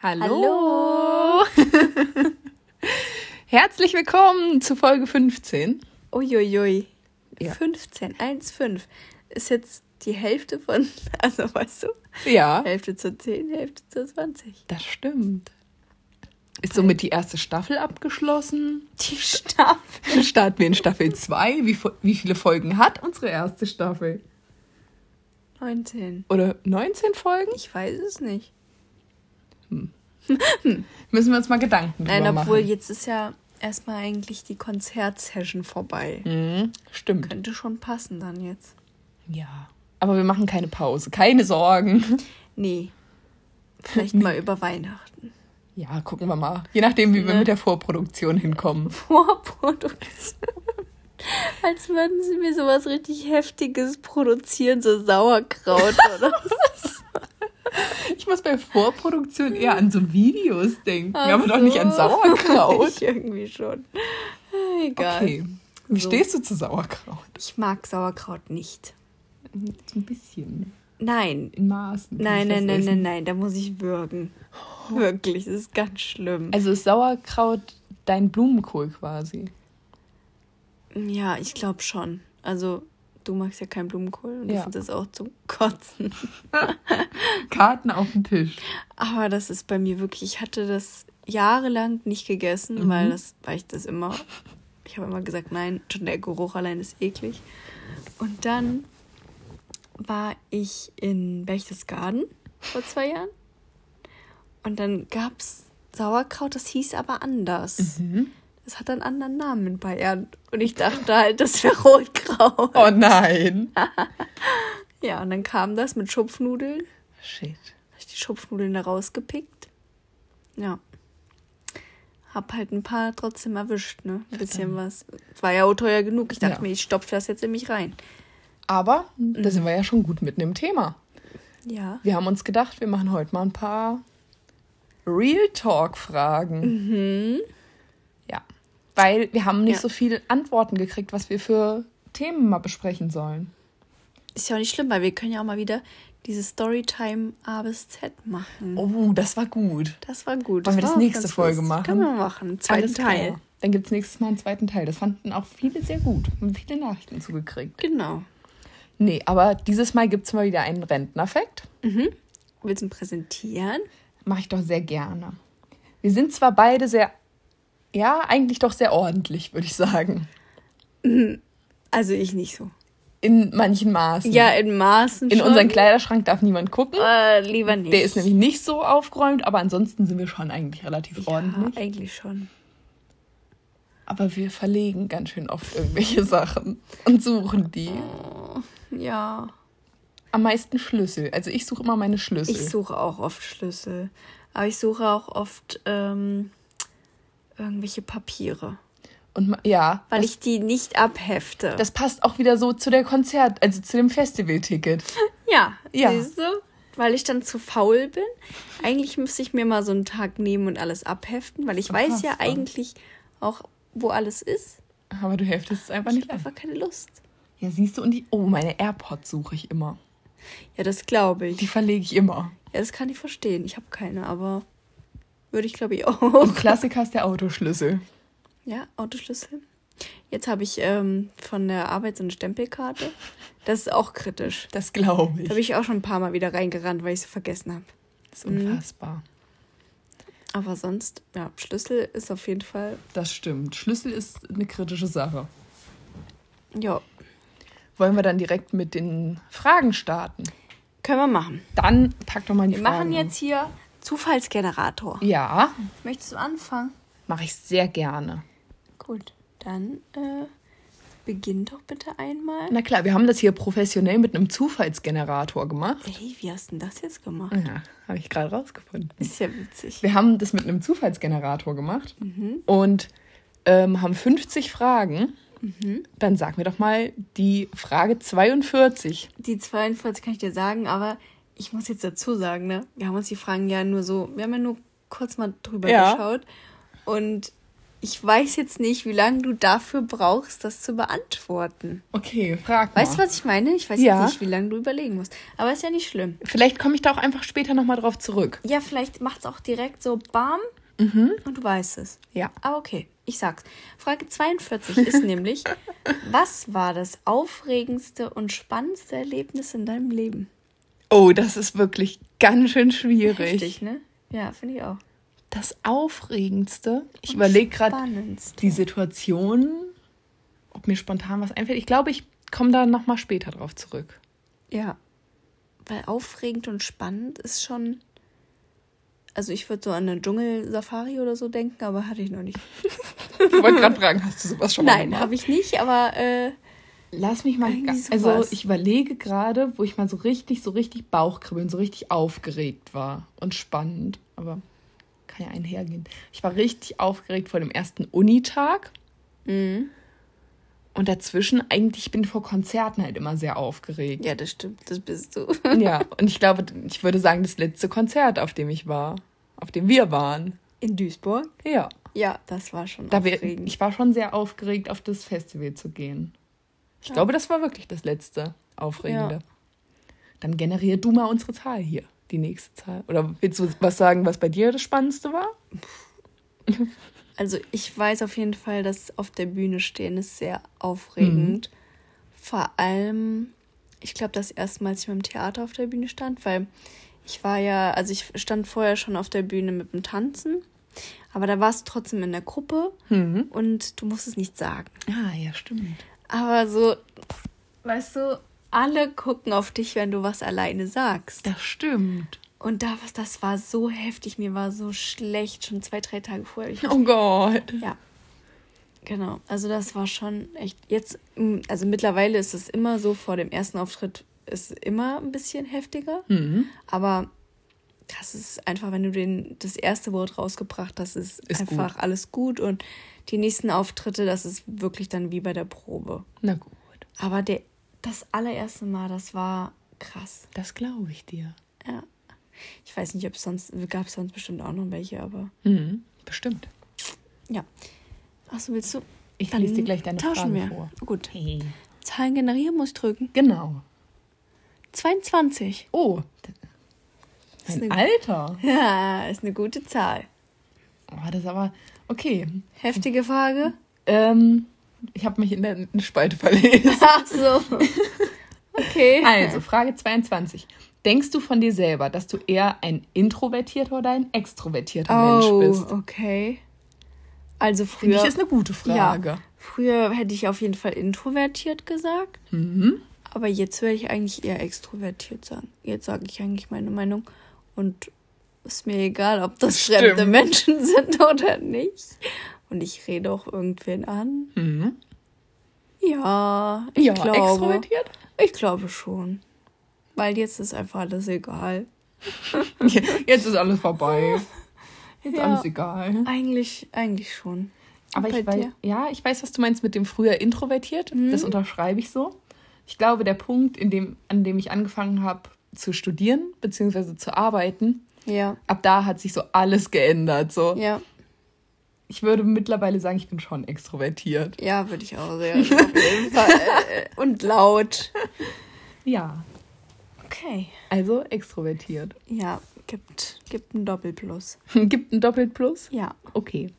Hallo. Herzlich willkommen zu Folge 15. Uiuiui. Ja. 15, 1, 5. Ist jetzt die Hälfte von, also weißt du, Ja, Hälfte zu 10, Hälfte zu 20. das stimmt. Ist somit die erste Staffel abgeschlossen. Die Staffel. Starten wir in Staffel 2. Wie, wie viele Folgen hat unsere erste Staffel? 19. Oder 19 Folgen? Ich weiß es nicht. Müssen wir uns mal Gedanken drüber Nein, obwohl machen. jetzt ist ja erstmal eigentlich die Konzertsession vorbei. Mhm, stimmt. Könnte schon passen dann jetzt. Ja. Aber wir machen keine Pause. Keine Sorgen. Nee. Vielleicht mal über Weihnachten. Ja, gucken wir mal. Je nachdem, wie wir Ne? mit der Vorproduktion hinkommen. Vorproduktion. Als würden sie mir sowas richtig Heftiges produzieren, so Sauerkraut oder so. Ich muss bei Vorproduktion eher an so Videos denken, Ach aber doch nicht an so. Sauerkraut. Ich irgendwie schon. Egal. Okay. Wie So. stehst du zu Sauerkraut? Ich mag Sauerkraut nicht. So ein bisschen. Nein. In Maßen. Nein, nein, nein, nein, nein, da muss ich würgen. Wirklich, das ist ganz schlimm. Also ist Sauerkraut dein Blumenkohl quasi? Ja, ich glaube schon. Also, du magst ja keinen Blumenkohl und Ja. ich finde das auch zum Kotzen. Karten auf den Tisch. Aber das ist bei mir wirklich, ich hatte das jahrelang nicht gegessen, Mhm. weil das, weil ich das immer, ich habe immer gesagt, nein, schon der Geruch allein ist eklig. Und dann war ich in Berchtesgaden vor zwei Jahren. Und dann gab es Sauerkraut, das hieß aber anders. Mhm. Das hat einen anderen Namen in Bayern. Und ich dachte halt, das wäre Rotkraut. Oh nein. Ja, und dann kam das mit Schupfnudeln. Shit. Hab ich die Schupfnudeln da rausgepickt. Ja. Hab halt ein paar trotzdem erwischt, ne? Ein bisschen was. War ja auch teuer genug. Ich dachte Ja. mir, ich stopfe das jetzt in mich rein. Aber Mhm. da sind wir ja schon gut mitten im Thema. Ja. Wir haben uns gedacht, wir machen heute mal ein paar Real Talk-Fragen. Mhm. Ja. Weil wir haben nicht Ja. so viele Antworten gekriegt, was wir für Themen mal besprechen sollen. Ist ja auch nicht schlimm, weil wir können ja auch mal wieder diese Storytime A bis Z machen. Oh, das war gut. Das war gut. Wollen wir das nächste Folge machen? Können wir machen. Zweiten Alles Teil. klar. Dann gibt es nächstes Mal einen zweiten Teil. Das fanden auch viele sehr gut. Haben viele Nachrichten zugekriegt. Genau. Nee, aber dieses Mal gibt es mal wieder einen Rentnerfakt. Willst du ihn präsentieren? Mache ich doch sehr gerne. Wir sind zwar beide sehr, ja, eigentlich doch sehr ordentlich, würde ich sagen. Also ich nicht so. In manchen Maßen. Ja, in Maßen In schon. unseren Kleiderschrank darf niemand gucken. Äh, lieber nicht. Der ist nämlich nicht so aufgeräumt, aber ansonsten sind wir schon eigentlich relativ ja, ordentlich. eigentlich schon. Aber wir verlegen ganz schön oft irgendwelche Sachen und suchen die. Ja. Am meisten Schlüssel. Also ich suche immer meine Schlüssel. Ich suche auch oft Schlüssel. Aber ich suche auch oft ähm, irgendwelche Papiere. und ja, Weil ich die nicht abhefte. das passt auch wieder so zu der Konzert, also zu dem Festivalticket. ja, Ja. siehst du? Weil ich dann zu faul bin. Eigentlich müsste ich mir mal so einen Tag nehmen und alles abheften, weil ich weiß ja eigentlich auch, wo alles ist. Aber du heftest es einfach Ich nicht habe ab. einfach keine Lust. Ja, siehst du, und die. Oh, meine AirPods suche ich immer. Ja, das glaube ich. Die verlege ich immer. Ja, das kann ich verstehen. Ich habe keine, aber würde ich glaube ich Und auch. Klassiker ist der Autoschlüssel. Ja, Autoschlüssel. Jetzt habe ich ähm, von der Arbeit so eine Stempelkarte. Das ist auch kritisch. Das glaube ich. Da bin ich auch schon ein paar Mal wieder reingerannt, weil ich sie vergessen habe. Das ist unfassbar. Aber sonst, ja, Schlüssel ist auf jeden Fall, Das stimmt. Schlüssel ist eine kritische Sache. ja, Wollen wir dann direkt mit den Fragen starten? können wir machen. Dann pack doch mal die Wir Fragen. machen jetzt hier Zufallsgenerator. Ja, Möchtest du anfangen? mache ich sehr gerne. Gut, dann äh, beginn doch bitte einmal. Na klar, wir haben das hier professionell mit einem Zufallsgenerator gemacht. Ey, wie hast du denn das jetzt gemacht? Ja, habe ich gerade rausgefunden. Ist ja witzig. Wir haben das mit einem Zufallsgenerator gemacht und ähm, haben 50 Fragen. Dann sag mir doch mal die Frage 42. Die 42 kann ich dir sagen, aber ich muss jetzt dazu sagen, ne? Wir haben uns die Fragen ja nur so, wir haben ja nur kurz mal drüber Ja. geschaut. Und ich weiß jetzt nicht, wie lange du dafür brauchst, das zu beantworten. Okay, frag mal. Weißt du, was ich meine? Ich weiß ja. jetzt nicht, wie lange du überlegen musst. Aber ist ja nicht schlimm. Vielleicht komme ich da auch einfach später nochmal drauf zurück. Ja, vielleicht macht es auch direkt so BAM mhm. und du weißt es. Ja. Aber okay, ich sag's. Frage 42 ist nämlich, was war das aufregendste und spannendste Erlebnis in deinem Leben? Oh, das ist wirklich ganz schön schwierig. Richtig, ne? Ja, finde ich auch das Aufregendste. Ich überlege gerade die Situation, ob mir spontan was einfällt. Ich glaube, ich komme da nochmal später drauf zurück. Ja. Weil aufregend und spannend ist schon. Also ich würde so an eine Dschungelsafari oder so denken, aber hatte ich noch nicht. ich wollte gerade fragen, hast du sowas schon mal Nein, habe ich nicht, aber äh, lass mich mal. Also ich überlege gerade, wo ich mal so richtig, so richtig Bauchkribbeln, so richtig aufgeregt war und spannend. Aber kann ja einhergehen. Ich war richtig aufgeregt vor dem ersten Unitag. Mhm. Und dazwischen, eigentlich, ich bin vor Konzerten halt immer sehr aufgeregt. Ja, das stimmt, das bist du. ja, und ich glaube, ich würde sagen, das letzte Konzert, auf dem ich war, auf dem wir waren. In Duisburg? Ja. Ja, das war schon da aufregend. Wir, ich war schon sehr aufgeregt, auf das Festival zu gehen. Ich ja. glaube, das war wirklich das letzte Aufregende. Ja. Dann generier du mal unsere Zahl hier die nächste Zahl? Oder willst du was sagen, was bei dir das Spannendste war? Also ich weiß auf jeden Fall, dass auf der Bühne stehen ist sehr aufregend. Mhm. Vor allem, ich glaube, das erste Mal, als ich mit dem Theater auf der Bühne stand, weil ich war ja, also ich stand vorher schon auf der Bühne mit dem Tanzen, aber da warst du trotzdem in der Gruppe mhm. und du musst es nicht sagen. Ah, ja, stimmt. Aber so, weißt du, alle gucken auf dich, wenn du was alleine sagst. Das stimmt. Und da, das war so heftig, mir war so schlecht, schon zwei, drei Tage vorher. oh Gott. Ja. Genau. Also das war schon echt. Jetzt, also mittlerweile ist es immer so, vor dem ersten Auftritt ist immer ein bisschen heftiger. Mhm. Aber das ist einfach, wenn du den, das erste Wort rausgebracht hast, ist, ist einfach gut. alles gut. Und die nächsten Auftritte, das ist wirklich dann wie bei der Probe. Na gut. Aber der das allererste Mal, das war krass. Das glaube ich dir. Ja. Ich weiß nicht, ob es sonst, gab es sonst bestimmt auch noch welche, aber. Mhm, bestimmt. Ja. Achso, willst du? Ich lese dir gleich deine tauschen Fragen wir. vor. Gut. Hey. Zahlen generieren muss ich drücken. Genau. 22. Oh. Ein Alter. Ja, ist eine gute Zahl. Oh, das ist aber. Okay. Heftige Frage. Ähm, ich habe mich in der Spalte verlesen. Ach so. Okay. Also, Frage 22. Denkst du von dir selber, dass du eher ein introvertierter oder ein extrovertierter oh, Mensch bist? okay. Also früher. Finde ich ist eine gute Frage. Ja, früher hätte ich auf jeden Fall introvertiert gesagt. Mhm. Aber jetzt werde ich eigentlich eher extrovertiert sagen. Jetzt sage ich eigentlich meine Meinung. Und ist mir egal, ob das Stimmt. fremde Menschen sind oder nicht. Und ich rede auch irgendwen an. Mhm. Ja, ich ja, glaube. Extrovertiert? Ich glaube schon. Weil jetzt ist einfach alles egal. jetzt ist alles vorbei. Jetzt ja, alles egal. Eigentlich, eigentlich schon. Aber ich weiß, ja, ich weiß, was du meinst mit dem früher introvertiert. Mhm. Das unterschreibe ich so. Ich glaube, der Punkt, in dem, an dem ich angefangen habe zu studieren bzw. zu arbeiten, ja. ab da hat sich so alles geändert. So. Ja ich würde mittlerweile sagen, ich bin schon extrovertiert. Ja, würde ich auch sehr. Äh, und laut. Ja. Okay. Also extrovertiert. Ja, gibt, gibt ein Doppelplus. gibt ein Doppelplus? Ja. Okay.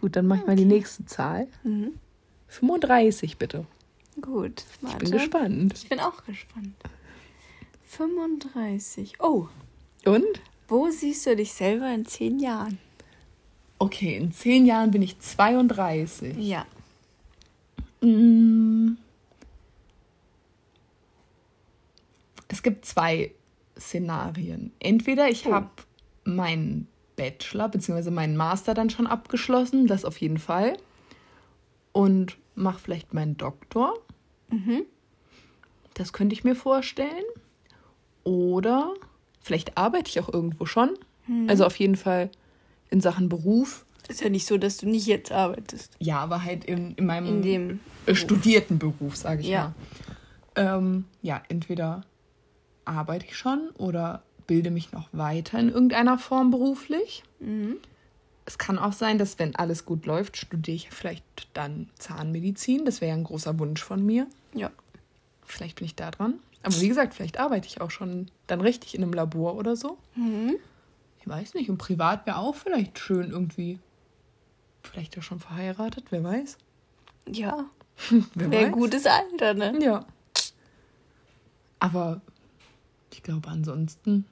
Gut, dann mach ich okay. mal die nächste Zahl. Mhm. 35 bitte. Gut. Warte. Ich bin gespannt. Ich bin auch gespannt. 35. Oh. Und? Wo siehst du dich selber in zehn Jahren? Okay, in zehn Jahren bin ich 32. Ja. Mm. Es gibt zwei Szenarien. Entweder ich oh. habe meinen Bachelor bzw. meinen Master dann schon abgeschlossen, das auf jeden Fall. Und mache vielleicht meinen Doktor. Mhm. Das könnte ich mir vorstellen. Oder vielleicht arbeite ich auch irgendwo schon. Mhm. Also auf jeden Fall in Sachen Beruf. Ist ja nicht so, dass du nicht jetzt arbeitest. Ja, aber halt in, in meinem in dem studierten Beruf, sage ich ja. mal. Ähm, ja, entweder arbeite ich schon oder bilde mich noch weiter in irgendeiner Form beruflich. Mhm. es kann auch sein, dass wenn alles gut läuft, studiere ich vielleicht dann Zahnmedizin. Das wäre ja ein großer Wunsch von mir. Ja. Vielleicht bin ich da dran. Aber wie gesagt, vielleicht arbeite ich auch schon dann richtig in einem Labor oder so. Mhm. Ich weiß nicht. Und privat wäre auch vielleicht schön irgendwie. Vielleicht auch schon verheiratet, wer weiß. Ja. Wäre ein gutes Alter, ne? Ja. Aber ich glaube, ansonsten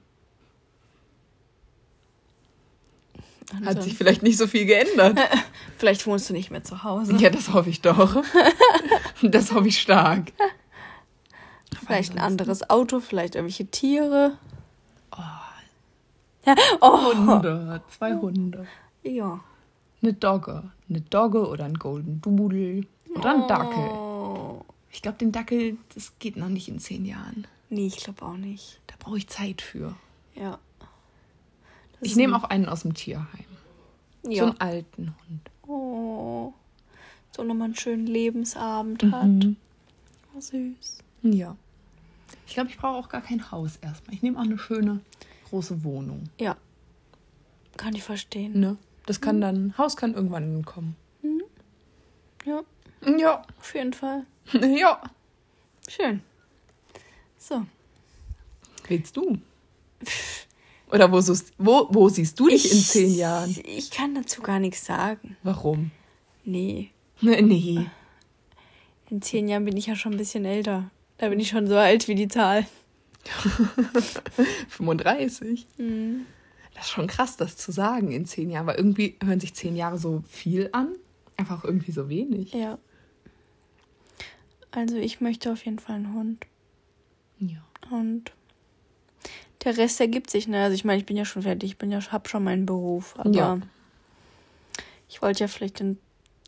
Hat sich vielleicht nicht so viel geändert. vielleicht wohnst du nicht mehr zu Hause. Ja, das hoffe ich doch. das hoffe ich stark. Vielleicht ein anderes Auto, vielleicht irgendwelche Tiere. Oh. oh. Hunde, zwei Hunde. Ja. Eine Dogge. Eine Dogge oder ein Golden Doodle. Oder ein Dackel. Oh. Ich glaube, den Dackel, das geht noch nicht in zehn Jahren. Nee, ich glaube auch nicht. Da brauche ich Zeit für. Ja. Das ich nehme auch einen aus dem Tierheim. Ja. So einen alten Hund. Oh. So nochmal einen schönen Lebensabend mhm. hat. Oh, süß. Ja. Ich glaube, ich brauche auch gar kein Haus erstmal. Ich nehme auch eine schöne große Wohnung. Ja. Kann ich verstehen. Ne? Das kann mhm. dann, Haus kann irgendwann kommen. Mhm. Ja. Ja. Auf jeden Fall. ja. Schön. So. Willst du? Oder wo, suchst, wo, wo siehst du dich ich, in zehn Jahren? Ich kann dazu gar nichts sagen. Warum? Nee. Nee. In zehn Jahren bin ich ja schon ein bisschen älter. Da bin ich schon so alt wie die Zahl. 35. Mhm. Das ist schon krass, das zu sagen in zehn Jahren, weil irgendwie hören sich zehn Jahre so viel an, einfach irgendwie so wenig. Ja. Also ich möchte auf jeden Fall einen Hund. Ja. Und der Rest ergibt sich, ne? Also ich meine, ich bin ja schon fertig, ich bin ja, hab schon meinen Beruf, aber ja. ich wollte ja vielleicht in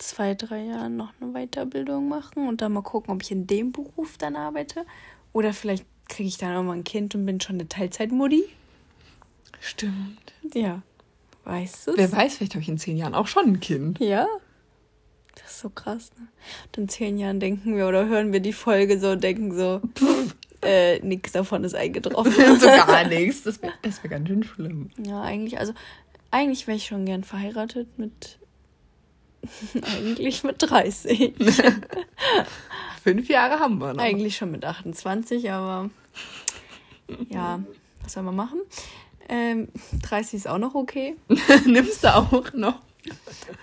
zwei, drei Jahren noch eine Weiterbildung machen und dann mal gucken, ob ich in dem Beruf dann arbeite. Oder vielleicht kriege ich dann auch mal ein Kind und bin schon eine Teilzeitmutti. Stimmt. Ja. Weißt du? Wer weiß, vielleicht habe ich in zehn Jahren auch schon ein Kind. Ja. Das ist so krass, ne? Und in zehn Jahren denken wir oder hören wir die Folge so und denken so, äh, nichts davon ist eingetroffen. so gar nichts. Das wäre wär ganz schön schlimm. Ja, eigentlich, also eigentlich wäre ich schon gern verheiratet mit eigentlich mit 30. Fünf Jahre haben wir noch. Eigentlich schon mit 28, aber ja, was soll man machen? Ähm, 30 ist auch noch okay. Nimmst du auch noch?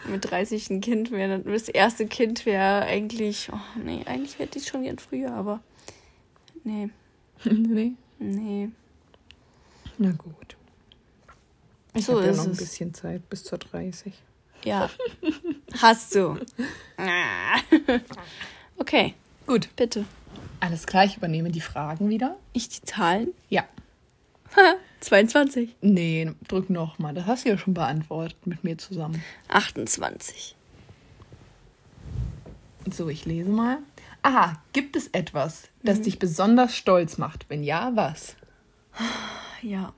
Mit 30 ein Kind wäre, das erste Kind wäre eigentlich, oh nee, eigentlich hätte ich schon gern früher, aber nee. nee? Nee. Na gut. Ich so habe ja noch ein bisschen Zeit bis zur 30. Ja. Hast du. okay. Gut. Bitte. Alles klar, ich übernehme die Fragen wieder. Ich die Zahlen? Ja. 22. Nee, drück nochmal. Das hast du ja schon beantwortet mit mir zusammen. 28. So, ich lese mal. Aha, gibt es etwas, das mhm. dich besonders stolz macht? Wenn ja, was? Ja.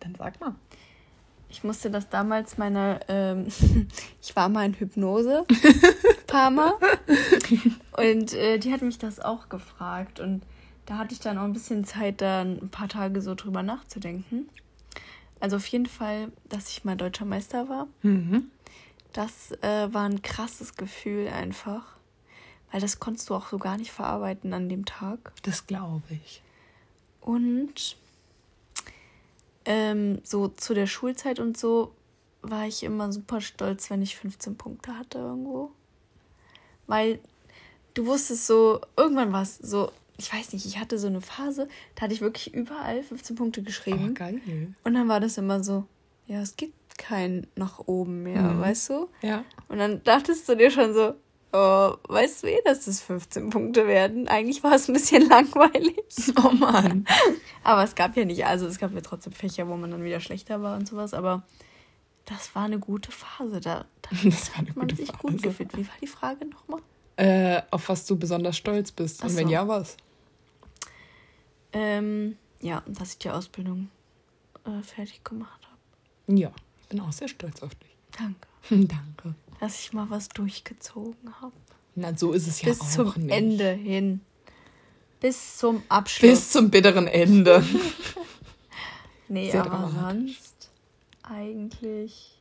Dann sag mal. Ich musste das damals meine, ähm, ich war mal in Hypnose, paar Mal. Und äh, die hat mich das auch gefragt. Und da hatte ich dann auch ein bisschen Zeit, da ein paar Tage so drüber nachzudenken. Also auf jeden Fall, dass ich mal deutscher Meister war. Mhm. Das äh, war ein krasses Gefühl einfach. Weil das konntest du auch so gar nicht verarbeiten an dem Tag. Das glaube ich. Und ähm, so zu der Schulzeit und so war ich immer super stolz, wenn ich 15 Punkte hatte irgendwo. Weil du wusstest so, irgendwann war es so, ich weiß nicht, ich hatte so eine Phase, da hatte ich wirklich überall 15 Punkte geschrieben. Oh, geil. Und dann war das immer so, ja, es gibt kein nach oben mehr, mhm. weißt du? Ja. Und dann dachtest du dir schon so, oh, weißt du eh, dass das 15 Punkte werden? Eigentlich war es ein bisschen langweilig. Oh Mann. aber es gab ja nicht, also es gab ja trotzdem Fächer, wo man dann wieder schlechter war und sowas, aber das war eine gute Phase. Da, da das war eine hat man sich Phase. gut gefühlt. Wie war die Frage nochmal? Äh, auf was du besonders stolz bist. Und so. wenn ja, was? Ähm, ja, dass ich die Ausbildung äh, fertig gemacht habe. Ja, ich bin auch sehr stolz auf dich. Danke. Danke dass ich mal was durchgezogen habe. Na, so ist es ja Bis auch zum nicht. Ende hin. Bis zum Abschluss. Bis zum bitteren Ende. nee, Sehr aber sonst eigentlich.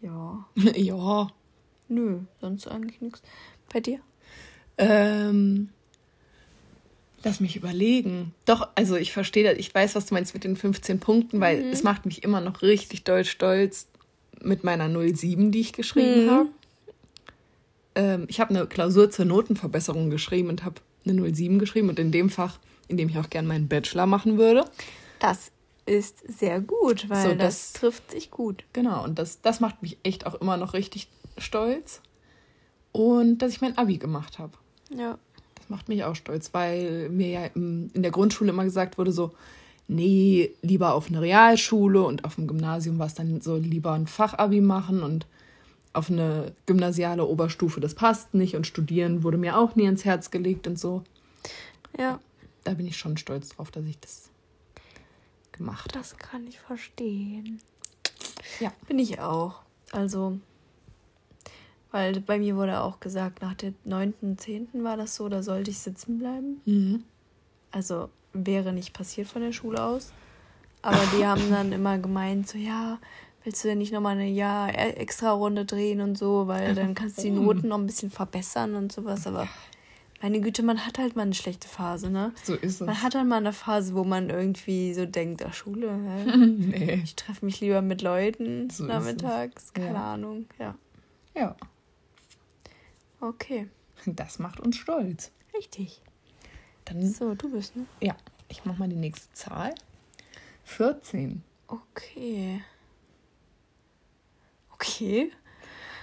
Ja. ja. Nö, sonst eigentlich nichts. Bei dir? Ähm, lass mich überlegen. Doch, also ich verstehe das. Ich weiß, was du meinst mit den 15 Punkten, weil mhm. es macht mich immer noch richtig doll stolz mit meiner 07, die ich geschrieben mhm. habe. Ähm, ich habe eine Klausur zur Notenverbesserung geschrieben und habe eine 07 geschrieben und in dem Fach, in dem ich auch gerne meinen Bachelor machen würde. Das ist sehr gut, weil so, das, das, trifft sich gut. Genau, und das, das macht mich echt auch immer noch richtig stolz. Und dass ich mein Abi gemacht habe. Ja. Das macht mich auch stolz, weil mir ja in der Grundschule immer gesagt wurde, so, nee, lieber auf eine Realschule und auf dem Gymnasium war es dann so lieber ein Fachabi machen und auf eine gymnasiale Oberstufe, das passt nicht und studieren wurde mir auch nie ins Herz gelegt und so. Ja. Da bin ich schon stolz drauf, dass ich das gemacht habe. Das kann ich verstehen. Ja. Bin ich auch. Also, weil bei mir wurde auch gesagt, nach der 9.10. war das so, da sollte ich sitzen bleiben. Mhm. Also wäre nicht passiert von der Schule aus. Aber die haben dann immer gemeint, so ja, willst du denn nicht nochmal eine Jahr e-, extra Runde drehen und so, weil dann kannst du die Noten noch ein bisschen verbessern und sowas. Aber meine Güte, man hat halt mal eine schlechte Phase, ne? So ist es. Man hat halt mal eine Phase, wo man irgendwie so denkt, ach Schule, hä? nee. Ich treffe mich lieber mit Leuten so nachmittags, keine ja. Ahnung, ja. Ja. Okay. Das macht uns stolz. Richtig. Dann, so, du bist, ne? Ja, ich mach mal die nächste Zahl. 14. Okay. Okay.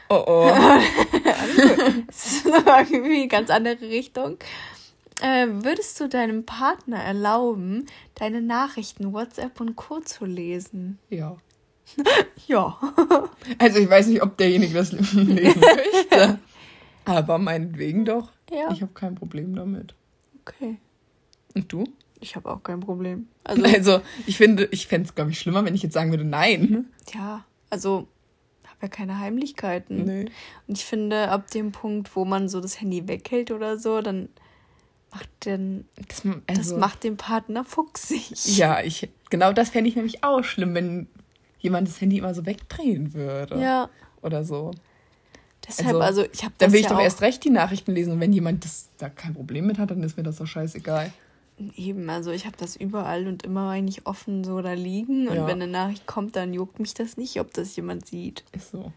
Oh oh. das ist irgendwie eine ganz andere Richtung. Äh, würdest du deinem Partner erlauben, deine Nachrichten, WhatsApp und Co. zu lesen? Ja. ja. Also ich weiß nicht, ob derjenige das lesen möchte. Aber meinetwegen doch. Ja. Ich habe kein Problem damit. Okay. Und du? Ich habe auch kein Problem. Also, also ich finde, ich fände es, glaube ich, schlimmer, wenn ich jetzt sagen würde, nein. Ja, also habe ja keine Heimlichkeiten. Nee. Und ich finde, ab dem Punkt, wo man so das Handy weghält oder so, dann macht den, das, also, das macht den Partner fuchsig. Ja, ich, genau das fände ich nämlich auch schlimm, wenn jemand das Handy immer so wegdrehen würde. Ja. Oder so. Deshalb, also, also ich habe Dann will ich ja doch erst recht die Nachrichten lesen und wenn jemand das da kein Problem mit hat, dann ist mir das doch scheißegal. Eben, also ich habe das überall und immer eigentlich offen so da liegen. Und ja. wenn eine Nachricht kommt, dann juckt mich das nicht, ob das jemand sieht. Ist so.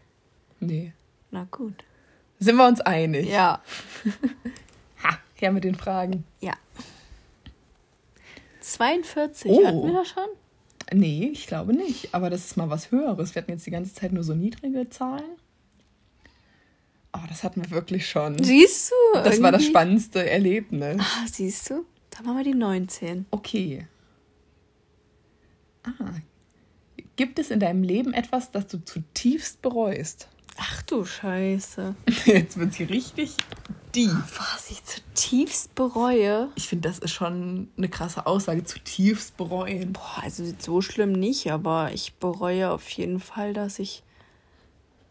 Nee. Na gut. Sind wir uns einig? Ja. ha, her mit den Fragen. Ja. 42, oh. hatten wir das schon? Nee, ich glaube nicht. Aber das ist mal was Höheres. Wir hatten jetzt die ganze Zeit nur so niedrige Zahlen. Oh, das hatten wir wirklich schon. Siehst du? Das irgendwie? war das spannendste Erlebnis. Ah, siehst du? Dann machen wir die 19. Okay. Ah. Gibt es in deinem Leben etwas, das du zutiefst bereust? Ach du Scheiße. Jetzt wird sie richtig deep. Was ich zutiefst bereue? Ich finde, das ist schon eine krasse Aussage, zutiefst bereuen. Boah, also so schlimm nicht, aber ich bereue auf jeden Fall, dass ich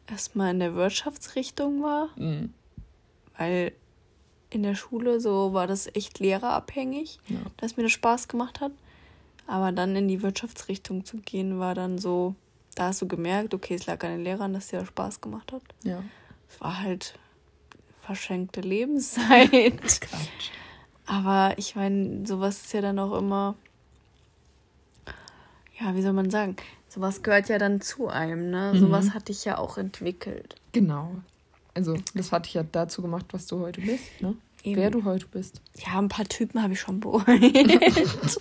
erstmal in der Wirtschaftsrichtung war. Mhm. Weil in der Schule so war das echt lehrerabhängig, ja. dass mir das Spaß gemacht hat. Aber dann in die Wirtschaftsrichtung zu gehen, war dann so, da hast du gemerkt, okay, es lag an den Lehrern, dass dir das Spaß gemacht hat. Ja. Es war halt verschenkte Lebenszeit. Aber ich meine, sowas ist ja dann auch immer, ja, wie soll man sagen, sowas gehört ja dann zu einem, ne? Mhm. Sowas hatte ich ja auch entwickelt. Genau. Also, das hat dich ja dazu gemacht, was du heute bist, ne? Eben. Wer du heute bist. Ja, ein paar Typen habe ich schon bereut.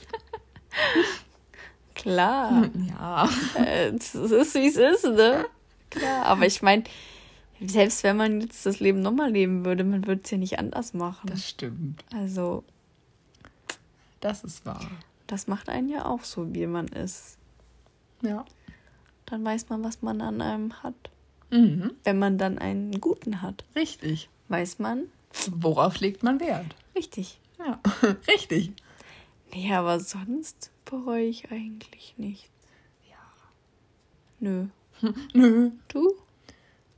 Klar. Ja. Es ist, wie es ist, ne? Klar. Aber ich meine, selbst wenn man jetzt das Leben nochmal leben würde, man würde es ja nicht anders machen. Das stimmt. Also. Das ist wahr. Das macht einen ja auch so, wie man ist. Ja. Dann weiß man, was man an einem hat. Mhm. Wenn man dann einen guten hat. Richtig. Weiß man. Worauf legt man Wert? Richtig. Ja, richtig. Nee, aber sonst bereue ich eigentlich nichts. Ja. Nö. Nö. Du?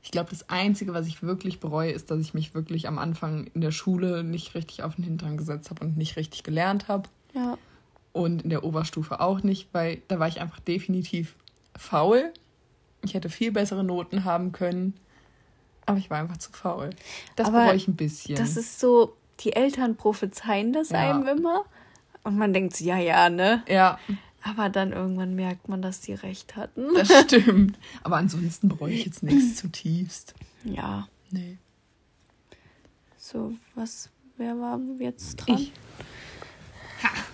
Ich glaube, das Einzige, was ich wirklich bereue, ist, dass ich mich wirklich am Anfang in der Schule nicht richtig auf den Hintern gesetzt habe und nicht richtig gelernt habe. Ja. Und in der Oberstufe auch nicht, weil da war ich einfach definitiv faul Ich hätte viel bessere Noten haben können. Aber ich war einfach zu faul. Das bereue ich ein bisschen. Das ist so, die Eltern prophezeien das ja. einem immer. Und man denkt, ja, ja, ne? Ja. Aber dann irgendwann merkt man, dass die recht hatten. Das stimmt. Aber ansonsten bereue ich jetzt nichts zutiefst. Ja. Nee. So, was, wer war jetzt dran? Ich.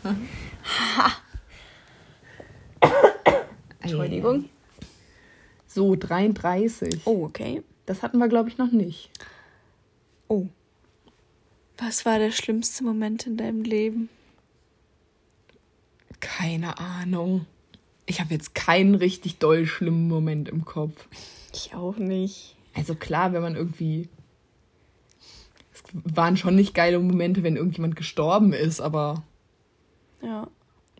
Entschuldigung. So, 33. Oh, okay. Das hatten wir, glaube ich, noch nicht. Oh. Was war der schlimmste Moment in deinem Leben? Keine Ahnung. Ich habe jetzt keinen richtig doll schlimmen Moment im Kopf. Ich auch nicht. Also klar, wenn man irgendwie. Es waren schon nicht geile Momente, wenn irgendjemand gestorben ist, aber. Ja.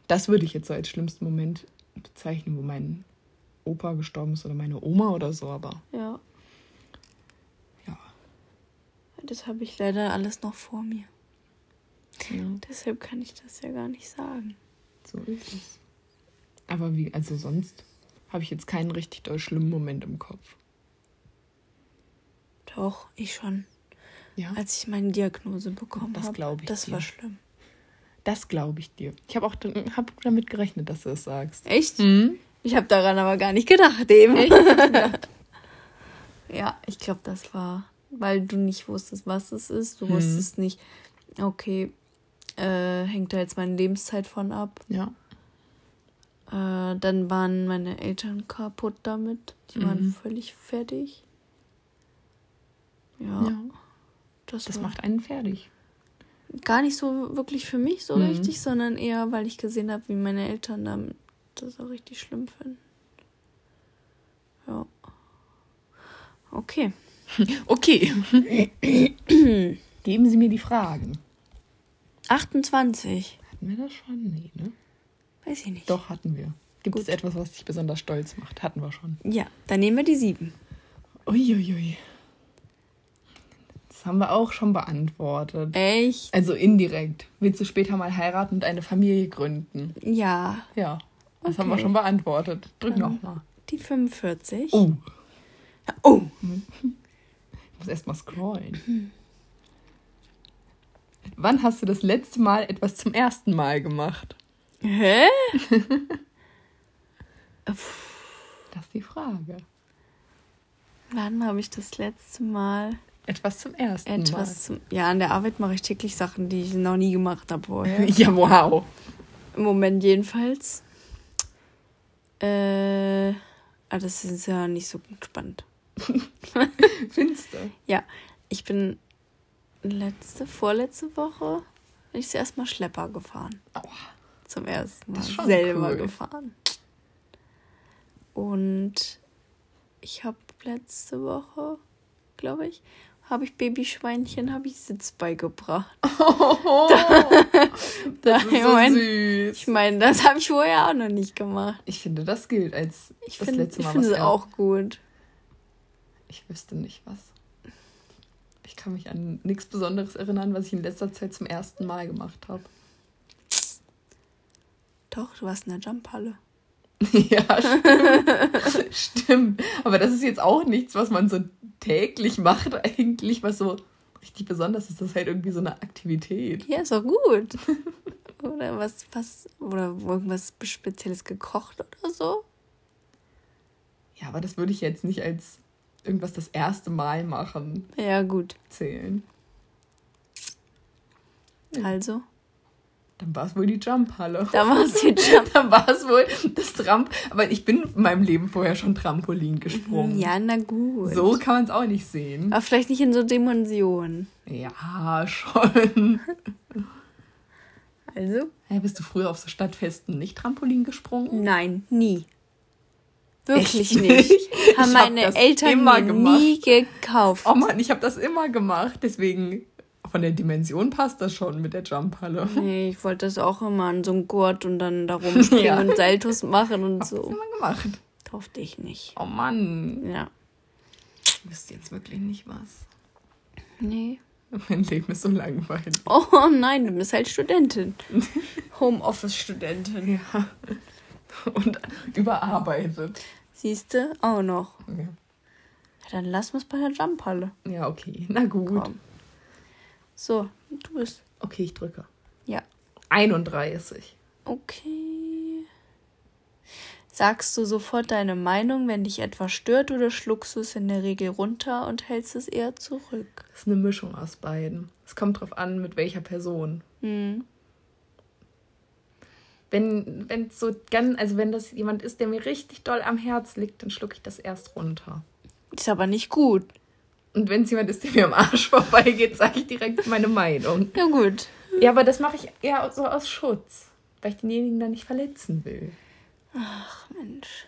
Das würde ich jetzt so als schlimmsten Moment bezeichnen, wo mein Opa gestorben ist oder meine Oma oder so, aber. Ja. Ja. Das habe ich leider alles noch vor mir. Ja. Deshalb kann ich das ja gar nicht sagen. So ist es. Aber wie, also sonst habe ich jetzt keinen richtig doll schlimmen Moment im Kopf. Doch, ich schon. Ja. Als ich meine Diagnose bekommen habe. Das glaube ich. Das dir. war schlimm. Das glaube ich dir. Ich habe auch hab damit gerechnet, dass du es das sagst. Echt? Mhm. Ich habe daran aber gar nicht gedacht, eben. Echt? ja, ich glaube, das war, weil du nicht wusstest, was es ist. Du mhm. wusstest nicht, okay, äh, hängt da jetzt meine Lebenszeit von ab. Ja. Äh, dann waren meine Eltern kaputt damit. Die mhm. waren völlig fertig. Ja. ja. Das, das macht einen fertig gar nicht so wirklich für mich so mhm. richtig, sondern eher, weil ich gesehen habe, wie meine Eltern damit das auch richtig schlimm finden. Ja. Okay. Okay. Geben Sie mir die Fragen. 28. Hatten wir das schon? Nee, ne? Weiß ich nicht. Doch, hatten wir. Gibt Gut. es etwas, was dich besonders stolz macht? Hatten wir schon. Ja, dann nehmen wir die 7. Uiuiui. Ui, ui. Das haben wir auch schon beantwortet. Echt? Also indirekt. Willst du später mal heiraten und eine Familie gründen? Ja. Ja. Das okay. haben wir schon beantwortet. Drück nochmal. Die 45. Oh. Oh. Ich muss erst mal scrollen. Wann hast du das letzte Mal etwas zum ersten Mal gemacht? Hä? das ist die Frage. Wann habe ich das letzte Mal etwas zum ersten Etwas Mal. Zum, ja, an der Arbeit mache ich täglich Sachen, die ich noch nie gemacht habe vorher. ja, wow. Im Moment jedenfalls. Äh, ah, das ist ja nicht so spannend. Findest du? Ja, ich bin letzte, vorletzte Woche bin ich zuerst mal Schlepper gefahren. Oh, Zum ersten Mal selber cool. gefahren. Und ich habe letzte Woche, glaube ich, habe ich Babyschweinchen, habe ich Sitz beigebracht. Oh, das ist so mein, süß. Ich meine, das habe ich vorher auch noch nicht gemacht. Ich finde, das gilt als ich das find, letzte Mal. Ich finde es auch gut. Ich wüsste nicht was. Ich kann mich an nichts Besonderes erinnern, was ich in letzter Zeit zum ersten Mal gemacht habe. Doch, du warst in der Jumphalle. ja, stimmt. stimmt. Aber das ist jetzt auch nichts, was man so täglich macht, eigentlich, was so richtig besonders ist. Das ist halt irgendwie so eine Aktivität. Ja, ist auch gut. oder was, was, oder irgendwas Spezielles gekocht oder so. Ja, aber das würde ich jetzt nicht als irgendwas das erste Mal machen. Ja, gut. Zählen. Also? Dann war es wohl die Jumphalle. Da war es die Jump. Dann war es wohl das Tramp. Aber ich bin in meinem Leben vorher schon Trampolin gesprungen. Ja, na gut. So kann man es auch nicht sehen. Aber vielleicht nicht in so Dimensionen. Ja, schon. Also? Hey, bist du früher auf so Stadtfesten nicht Trampolin gesprungen? Nein, nie. Wirklich Echt nicht. nicht. Haben meine Eltern mir gemacht. nie gekauft. Oh Mann, ich habe das immer gemacht. Deswegen von der Dimension passt das schon mit der Jumphalle. Nee, ich wollte das auch immer an so einem Gurt und dann da rumspringen ja. und Saltos machen und Hab so. Das immer gemacht. Durfte ich nicht. Oh Mann. Ja. Du bist jetzt wirklich nicht was. Nee. Mein Leben ist so langweilig. Oh nein, du bist halt Studentin. Homeoffice-Studentin. Ja. Und überarbeitet. Siehst du? Auch noch. Ja. ja dann lassen wir es bei der Jumphalle. Ja, okay. Na gut. Komm. So, du bist. Okay, ich drücke. Ja. 31. Okay. Sagst du sofort deine Meinung, wenn dich etwas stört, oder schluckst du es in der Regel runter und hältst es eher zurück? Das ist eine Mischung aus beiden. Es kommt drauf an, mit welcher Person. Mhm. Wenn, wenn so ganz, also wenn das jemand ist, der mir richtig doll am Herz liegt, dann schlucke ich das erst runter. Ist aber nicht gut. Und wenn es jemand ist, der mir am Arsch vorbeigeht, sage ich direkt meine Meinung. Ja, gut. Ja, aber das mache ich eher so aus Schutz, weil ich denjenigen dann nicht verletzen will. Ach, Mensch.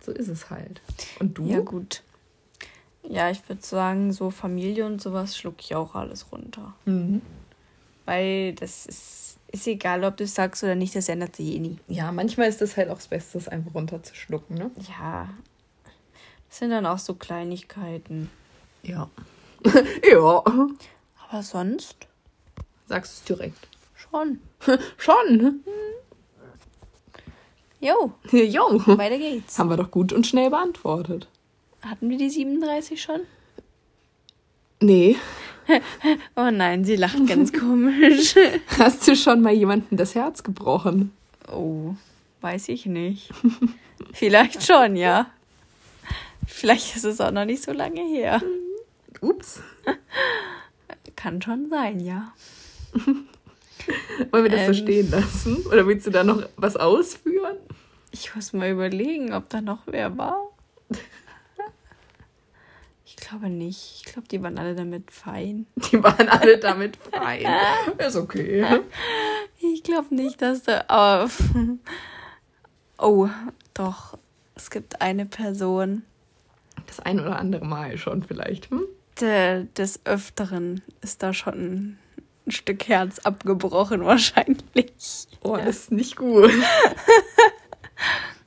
So ist es halt. Und du? Ja, gut. Ja, ich würde sagen, so Familie und sowas schlucke ich auch alles runter. Mhm. Weil das ist ist egal, ob du es sagst oder nicht, das ändert sich eh nie. Ja, manchmal ist das halt auch das Beste, es einfach runterzuschlucken, ne? Ja. Das sind dann auch so Kleinigkeiten. Ja. ja. Aber sonst? Sagst du es direkt. Schon. Schon? Hm. Jo. Jo. Weiter geht's. Haben wir doch gut und schnell beantwortet. Hatten wir die 37 schon? Nee. oh nein, sie lacht ganz komisch. Hast du schon mal jemandem das Herz gebrochen? Oh, weiß ich nicht. Vielleicht schon, ja. Vielleicht ist es auch noch nicht so lange her. Ups. Kann schon sein, ja. Wollen wir das ähm, so stehen lassen? Oder willst du da noch was ausführen? Ich muss mal überlegen, ob da noch wer war. Ich glaube nicht. Ich glaube, die waren alle damit fein. Die waren alle damit fein. Ist okay. Ich glaube nicht, dass da. Aber oh, doch. Es gibt eine Person. Das ein oder andere Mal schon vielleicht. Hm? De, des Öfteren ist da schon ein Stück Herz abgebrochen, wahrscheinlich. Oh, das ist nicht gut.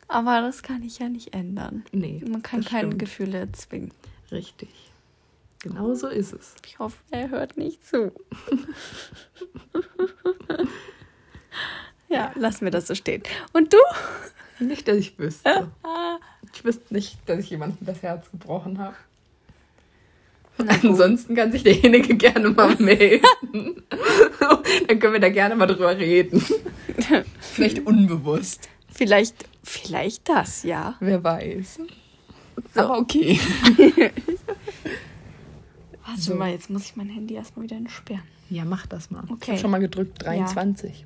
Aber das kann ich ja nicht ändern. Nee. Man kann keine stimmt. Gefühle erzwingen. Richtig. Genau so ist es. Ich hoffe, er hört nicht zu. ja, lassen wir das so stehen. Und du? Nicht, dass ich wüsste. Ich wüsste nicht, dass ich jemandem das Herz gebrochen habe. Ansonsten kann sich derjenige gerne mal melden. Dann können wir da gerne mal drüber reden. Vielleicht unbewusst. Vielleicht, vielleicht das, ja. Wer weiß. So. Aber okay. Warte so. mal, jetzt muss ich mein Handy erstmal wieder entsperren. Ja, mach das mal. Okay. Ich habe schon mal gedrückt, 23. Ja.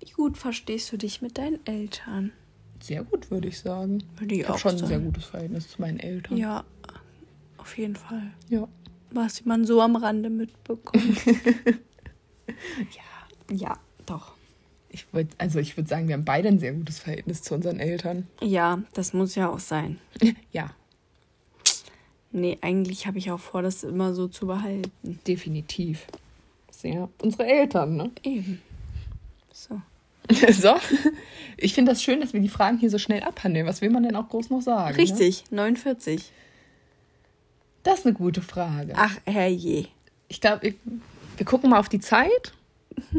Wie gut verstehst du dich mit deinen Eltern? Sehr gut, würde ich sagen. Würde ich, ich habe schon sagen. ein sehr gutes Verhältnis zu meinen Eltern. Ja, auf jeden Fall. Ja. Was man so am Rande mitbekommt. ja, ja, doch. Ich würd, also ich würde sagen, wir haben beide ein sehr gutes Verhältnis zu unseren Eltern. Ja, das muss ja auch sein. ja, Nee, eigentlich habe ich auch vor, das immer so zu behalten. Definitiv. Sehr unsere Eltern, ne? Eben. So. so? Ich finde das schön, dass wir die Fragen hier so schnell abhandeln. Was will man denn auch groß noch sagen? Ne? Richtig, ne? 49. Das ist eine gute Frage. Ach, herrje. Ich glaube, wir gucken mal auf die Zeit.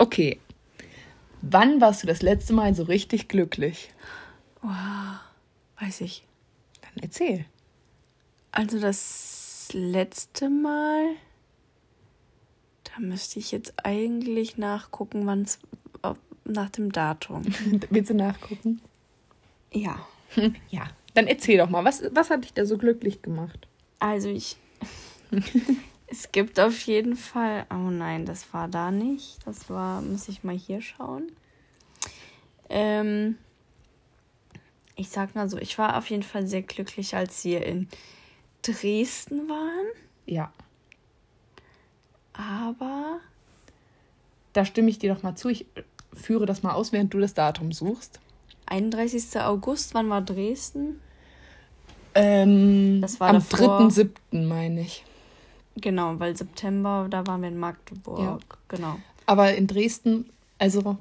Okay. Wann warst du das letzte Mal so richtig glücklich? Wow, weiß ich. Dann erzähl. Also das letzte Mal, da müsste ich jetzt eigentlich nachgucken, wann es nach dem Datum. Willst du nachgucken? Ja. Ja. Dann erzähl doch mal, was, was hat dich da so glücklich gemacht? Also ich. es gibt auf jeden Fall. Oh nein, das war da nicht. Das war, muss ich mal hier schauen. Ähm, ich sag mal so, ich war auf jeden Fall sehr glücklich, als wir in Dresden waren. Ja. Aber. Da stimme ich dir doch mal zu. Ich führe das mal aus, während du das Datum suchst. 31. August, wann war Dresden? Ähm, das war am 3.7. meine ich. Genau, weil September, da waren wir in Magdeburg. Ja. Genau. Aber in Dresden, also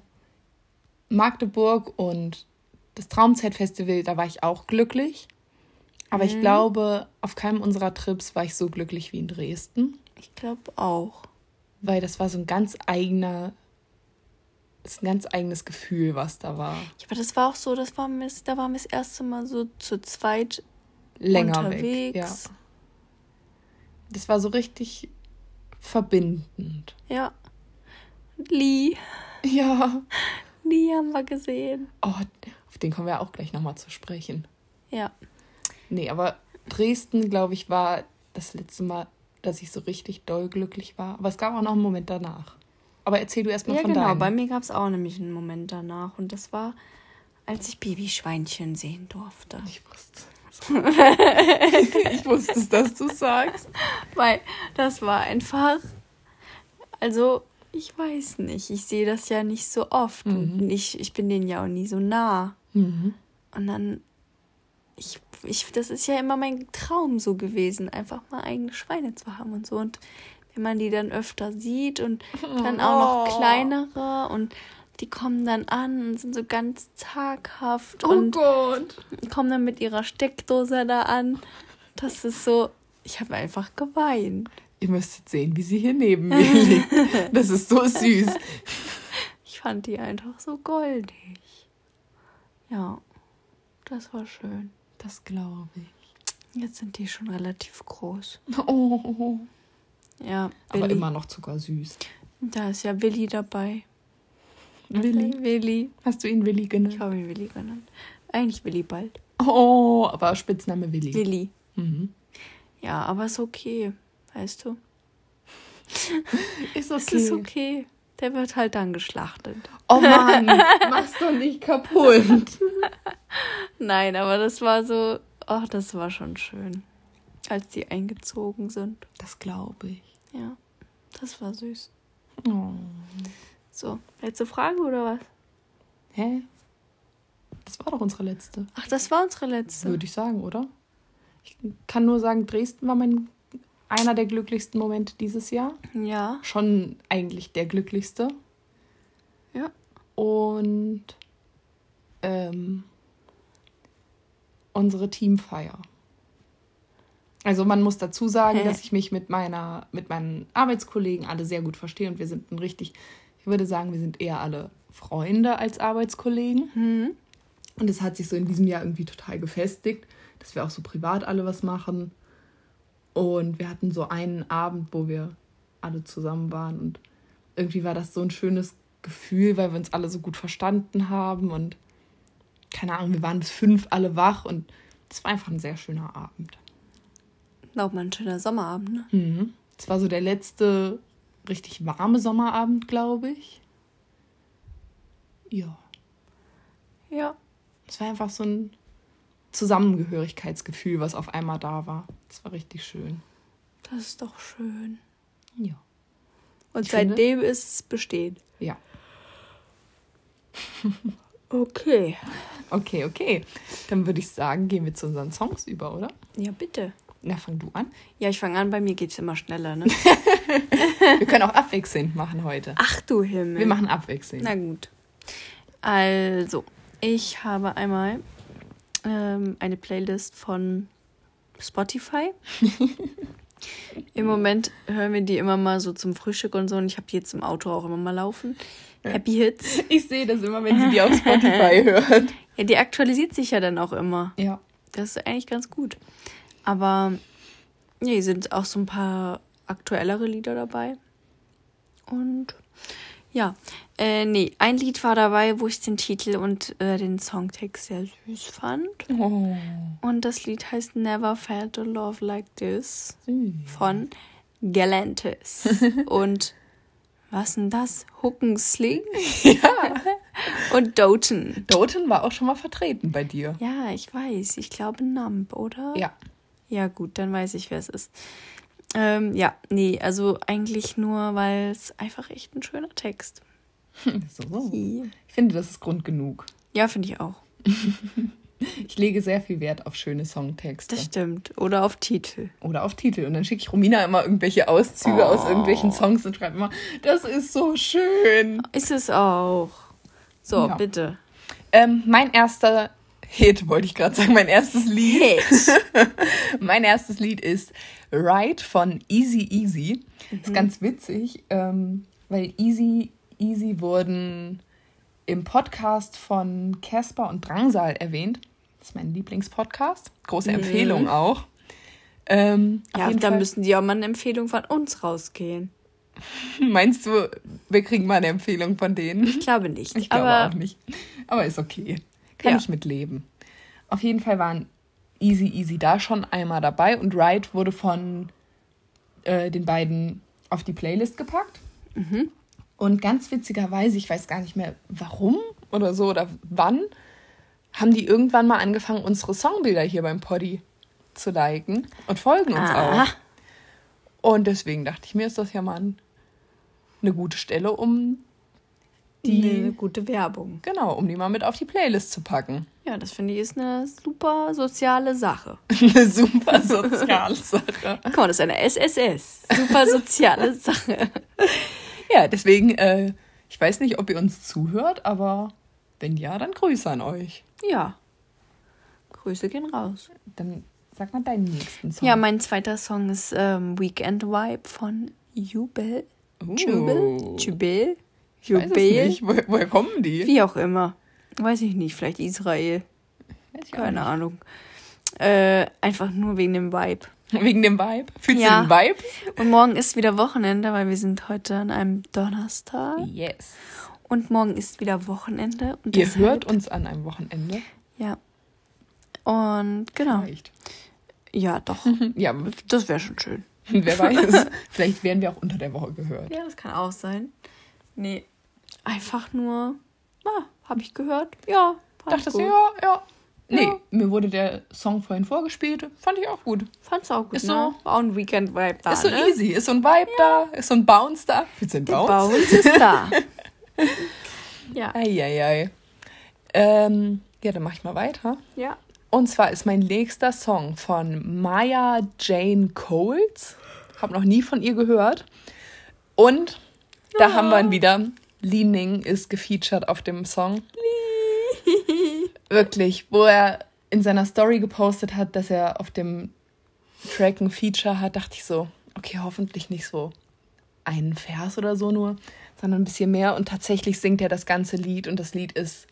Magdeburg und das Traumzeitfestival, da war ich auch glücklich. Aber mhm. ich glaube, auf keinem unserer Trips war ich so glücklich wie in Dresden. Ich glaube auch. Weil das war so ein ganz eigener ein ganz eigenes Gefühl, was da war. Ja, aber das war auch so, das war da waren wir das erste Mal so zu zweit länger unterwegs. weg. Ja. Das war so richtig verbindend. Ja. Lee. Ja. Lee haben wir gesehen. Oh, auf den kommen wir auch gleich nochmal zu sprechen. Ja. Nee, aber Dresden, glaube ich, war das letzte Mal, dass ich so richtig doll glücklich war. Aber es gab auch noch einen Moment danach. Aber erzähl du erstmal ja, von genau. deinem. Bei mir gab es auch nämlich einen Moment danach. Und das war, als ich Babyschweinchen sehen durfte. Ich wusste ich wusste es, dass du sagst. Weil das war einfach. Also, ich weiß nicht. Ich sehe das ja nicht so oft. Mhm. Und ich, ich bin denen ja auch nie so nah. Mhm. Und dann. Ich, ich, das ist ja immer mein Traum so gewesen, einfach mal eigene Schweine zu haben und so. Und wenn man die dann öfter sieht und dann auch noch oh. kleinere und die kommen dann an und sind so ganz zaghaft oh und Gott. kommen dann mit ihrer Steckdose da an. Das ist so, ich habe einfach geweint. Ihr müsstet sehen, wie sie hier neben mir liegt. Das ist so süß. Ich fand die einfach so goldig. Ja, das war schön. Das glaube ich. Jetzt sind die schon relativ groß. Oh. Ja, Willi. aber immer noch zuckersüß. Da ist ja Willi dabei. Willi. Willi. Hast du ihn Willi genannt? Ich habe ihn Willi genannt. Eigentlich Willi bald. Oh, aber Spitzname Willi. Willi. Mhm. Ja, aber ist okay, weißt du. Ist okay. Es ist okay. Der wird halt dann geschlachtet. Oh Mann, mach's doch nicht kaputt. Nein, aber das war so, ach, das war schon schön, als die eingezogen sind. Das glaube ich. Ja, das war süß. Oh. So, letzte Frage oder was? Hä? Das war doch unsere letzte. Ach, das war unsere letzte. Würde ich sagen, oder? Ich kann nur sagen, Dresden war mein einer der glücklichsten Momente dieses Jahr. Ja. Schon eigentlich der glücklichste. Ja. Und ähm, unsere Teamfeier. Also man muss dazu sagen, Hä? dass ich mich mit meiner, mit meinen Arbeitskollegen alle sehr gut verstehe und wir sind ein richtig ich würde sagen, wir sind eher alle Freunde als Arbeitskollegen. Mhm. Und es hat sich so in diesem Jahr irgendwie total gefestigt, dass wir auch so privat alle was machen. Und wir hatten so einen Abend, wo wir alle zusammen waren. Und irgendwie war das so ein schönes Gefühl, weil wir uns alle so gut verstanden haben. Und keine Ahnung, wir waren bis fünf alle wach. Und es war einfach ein sehr schöner Abend. Auch mal ein schöner Sommerabend, ne? Mhm. Es war so der letzte richtig warme Sommerabend, glaube ich. Ja. Ja. Es war einfach so ein Zusammengehörigkeitsgefühl, was auf einmal da war. Es war richtig schön. Das ist doch schön. Ja. Und ich seitdem finde, ist es bestehen. Ja. okay. Okay, okay. Dann würde ich sagen, gehen wir zu unseren Songs über, oder? Ja, bitte. Na, fang du an. Ja, ich fange an, bei mir geht es immer schneller, ne? wir können auch abwechselnd machen heute. Ach du Himmel. Wir machen abwechselnd. Na gut. Also, ich habe einmal ähm, eine Playlist von Spotify. Im Moment hören wir die immer mal so zum Frühstück und so und ich habe die jetzt im Auto auch immer mal laufen. Happy Hits. Ich sehe das immer, wenn sie die auf Spotify hört. Ja, die aktualisiert sich ja dann auch immer. Ja. Das ist eigentlich ganz gut. Aber nee, sind auch so ein paar aktuellere Lieder dabei. Und ja, äh, nee, ein Lied war dabei, wo ich den Titel und äh, den Songtext sehr süß fand. Oh. Und das Lied heißt Never Felt a Love Like This von Galantis. und was denn das? Hookensling? Ja. und Doten. Doten war auch schon mal vertreten bei dir. Ja, ich weiß. Ich glaube Nump, oder? Ja. Ja, gut, dann weiß ich, wer es ist. Ähm, ja, nee, also eigentlich nur, weil es einfach echt ein schöner Text. so, so. Ich finde, das ist Grund genug. Ja, finde ich auch. ich lege sehr viel Wert auf schöne Songtexte. Das stimmt. Oder auf Titel. Oder auf Titel. Und dann schicke ich Romina immer irgendwelche Auszüge oh. aus irgendwelchen Songs und schreibe immer, das ist so schön. Ist es auch. So, ja. bitte. Ähm, mein erster Hit, wollte ich gerade sagen, mein erstes Lied. Hit. mein erstes Lied ist Ride von Easy Easy. Mhm. Ist ganz witzig, ähm, weil Easy Easy wurden im Podcast von Casper und Drangsal erwähnt. Das ist mein Lieblingspodcast. Große mhm. Empfehlung auch. Ähm, ja, da müssen die auch mal eine Empfehlung von uns rausgehen. Meinst du, wir kriegen mal eine Empfehlung von denen? Ich glaube nicht. Ich glaube aber... auch nicht. Aber ist okay. Kann ja. ich mitleben. Auf jeden Fall waren Easy Easy da schon einmal dabei und Ride wurde von äh, den beiden auf die Playlist gepackt. Mhm. Und ganz witzigerweise, ich weiß gar nicht mehr warum oder so oder wann, haben die irgendwann mal angefangen, unsere Songbilder hier beim Poddy zu liken und folgen uns ah. auch. Und deswegen dachte ich mir, ist das ja mal ein, eine gute Stelle, um die. Eine gute Werbung. Genau, um die mal mit auf die Playlist zu packen. Ja, das finde ich ist eine super soziale Sache. eine super soziale Sache. Guck mal, das ist eine SSS. Super soziale Sache. ja, deswegen, äh, ich weiß nicht, ob ihr uns zuhört, aber wenn ja, dann Grüße an euch. Ja. Grüße gehen raus. Dann sag mal deinen nächsten Song. Ja, mein zweiter Song ist ähm, Weekend Vibe von Jubel. Uh. Jubel? Jubel? Jubel? Wo, woher kommen die? Wie auch immer. Weiß ich nicht, vielleicht Israel. Ich Keine Ahnung. Äh, einfach nur wegen dem Vibe. Wegen dem Vibe? Fühlst ja. du den Vibe? Und morgen ist wieder Wochenende, weil wir sind heute an einem Donnerstag. Yes. Und morgen ist wieder Wochenende. Und Ihr deshalb, hört uns an einem Wochenende? Ja. Und genau. Vielleicht. Ja, doch. ja, das wäre schon schön. Wer weiß. Vielleicht werden wir auch unter der Woche gehört. Ja, das kann auch sein. Nee, einfach nur, ah, habe ich gehört. Ja, Dachtest du, ja, ja. Nee, ja. mir wurde der Song vorhin vorgespielt. Fand ich auch gut. Fand's auch gut. Ist ne? so auch ein Weekend-Vibe da. Ist so ne? easy. Ist so ein Vibe ja. da. Ist so ein Bounce da. Willst du einen Bounce? Bounce ist da. ja. Eieiei. Ähm, ja, dann mach ich mal weiter. Ja. Und zwar ist mein nächster Song von Maya Jane Coles. Hab noch nie von ihr gehört. Und da haben wir ihn wieder. Li Ning ist gefeatured auf dem Song. Wirklich, wo er in seiner Story gepostet hat, dass er auf dem Track ein Feature hat, dachte ich so, okay, hoffentlich nicht so einen Vers oder so nur, sondern ein bisschen mehr. Und tatsächlich singt er das ganze Lied und das Lied ist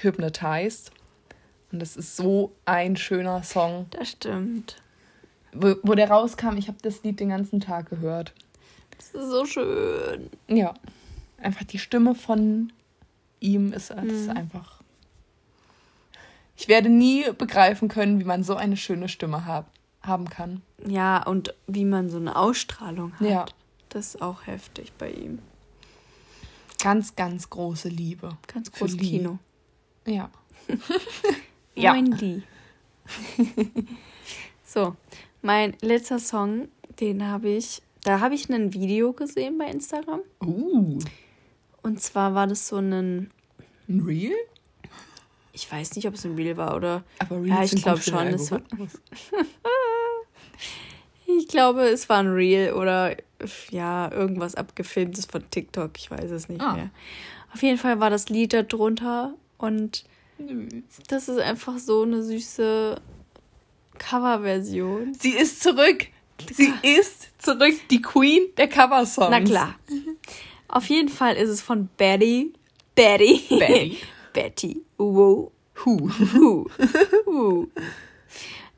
Hypnotized. Und das ist so ein schöner Song. Das stimmt. Wo, wo der rauskam, ich habe das Lied den ganzen Tag gehört. Das ist so schön. Ja. Einfach die Stimme von ihm ist, mhm. ist einfach. Ich werde nie begreifen können, wie man so eine schöne Stimme hab, haben kann. Ja, und wie man so eine Ausstrahlung hat. Ja. Das ist auch heftig bei ihm. Ganz, ganz große Liebe. Ganz großes Kino. Ja. ja. Moin Lee. so, mein letzter Song, den habe ich, da habe ich ein Video gesehen bei Instagram. Uh. Und zwar war das so ein. Ein Reel? Ich weiß nicht, ob es ein Reel war oder. Aber Reels ja, ich glaube schon. Es war, ich glaube, es war ein Reel oder ja, irgendwas abgefilmtes von TikTok. Ich weiß es nicht ah. mehr. Auf jeden Fall war das Lied da drunter und das ist einfach so eine süße Coverversion. Sie ist zurück. Sie ist zurück, die Queen der Coversongs. Na klar. Auf jeden Fall ist es von Betty. Betty. Betty. Betty. Who. Who. Who. Who.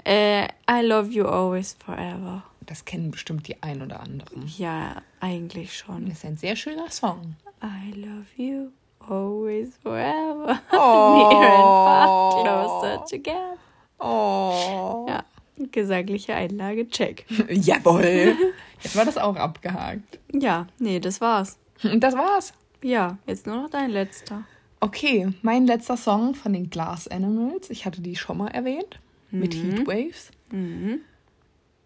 Äh, I love you always forever. Das kennen bestimmt die ein oder anderen. Ja, eigentlich schon. Das ist ein sehr schöner Song. I love you always forever. Oh. Near and far, closer together. Oh. Ja, gesagliche Einlage, check. Jawohl. Jetzt war das auch abgehakt. Ja, nee, das war's. Und das war's. Ja, jetzt nur noch dein letzter. Okay, mein letzter Song von den Glass Animals. Ich hatte die schon mal erwähnt. Mhm. Mit Heatwaves. Mhm.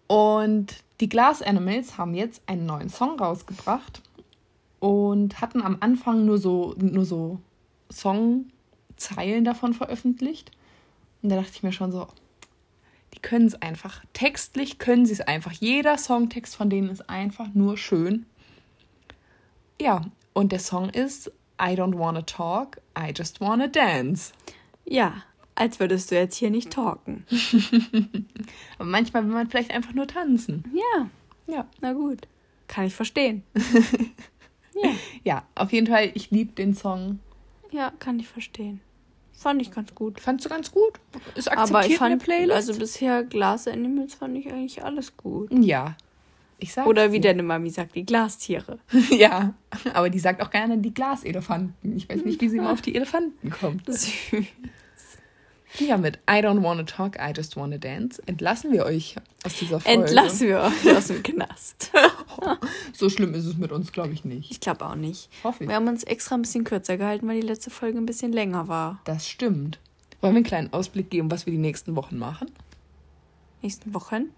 Und die Glass Animals haben jetzt einen neuen Song rausgebracht und hatten am Anfang nur so, nur so Songzeilen davon veröffentlicht. Und da dachte ich mir schon so, die können es einfach. Textlich können sie es einfach. Jeder Songtext von denen ist einfach nur schön. Ja, und der Song ist I don't wanna talk, I just wanna dance. Ja, als würdest du jetzt hier nicht talken. Aber manchmal will man vielleicht einfach nur tanzen. Ja. Ja. Na gut. Kann ich verstehen. ja. ja, auf jeden Fall, ich liebe den Song. Ja, kann ich verstehen. Fand ich ganz gut. Fandst du ganz gut? Ist akzeptiert Aber ich fand, Playlist? also bisher Glas Animals fand ich eigentlich alles gut. Ja. Ich sag's Oder wie deine Mami sagt, die Glastiere. ja, aber die sagt auch gerne die Glaselefanten. Ich weiß nicht, wie sie immer auf die Elefanten kommt. Süß. Ja, mit I don't wanna talk, I just wanna dance entlassen wir euch aus dieser Folge. Entlassen wir euch aus dem Knast. so schlimm ist es mit uns, glaube ich, nicht. Ich glaube auch nicht. Hoffe ich. Wir haben uns extra ein bisschen kürzer gehalten, weil die letzte Folge ein bisschen länger war. Das stimmt. Wollen wir einen kleinen Ausblick geben, was wir die nächsten Wochen machen? Nächsten Wochen?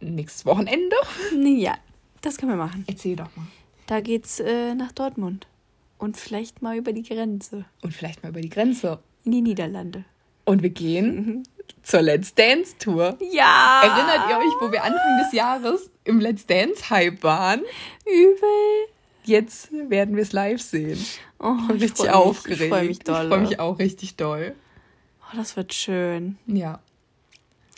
Nächstes Wochenende? Ja, das können wir machen. Erzähl doch mal. Da geht's äh, nach Dortmund. Und vielleicht mal über die Grenze. Und vielleicht mal über die Grenze. In die Niederlande. Und wir gehen mhm. zur Let's Dance Tour. Ja! Erinnert ihr euch, wo wir Anfang des Jahres im Let's Dance Hype waren? Übel. Jetzt werden wir es live sehen. Oh, ich bin richtig ich aufgeregt. Ich freue mich doll. Ich freue mich auch richtig doll. Oh, das wird schön. Ja.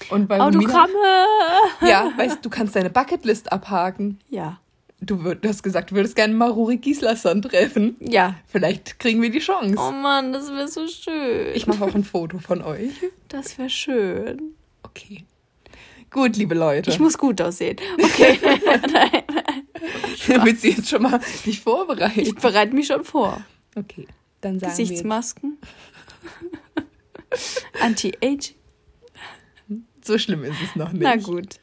Und bei Autogramme! Romina, ja, weißt du, du kannst deine Bucketlist abhaken. Ja. Du, du hast gesagt, du würdest gerne mal Ruri Gislason treffen. Ja. Vielleicht kriegen wir die Chance. Oh Mann, das wäre so schön. Ich mache auch ein Foto von euch. Das wäre schön. Okay. Gut, liebe Leute. Ich muss gut aussehen. Okay. Willst du jetzt schon mal dich vorbereiten? Ich bereite mich schon vor. Okay. Dann sagen Gesichtsmasken. Anti-Age. So schlimm ist es noch nicht. Na gut.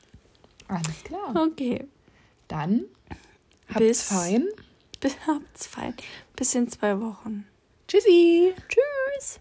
Alles klar. Okay. Dann habt's bis, fein. Bis, habt's fein. Bis in zwei Wochen. Tschüssi. Tschüss.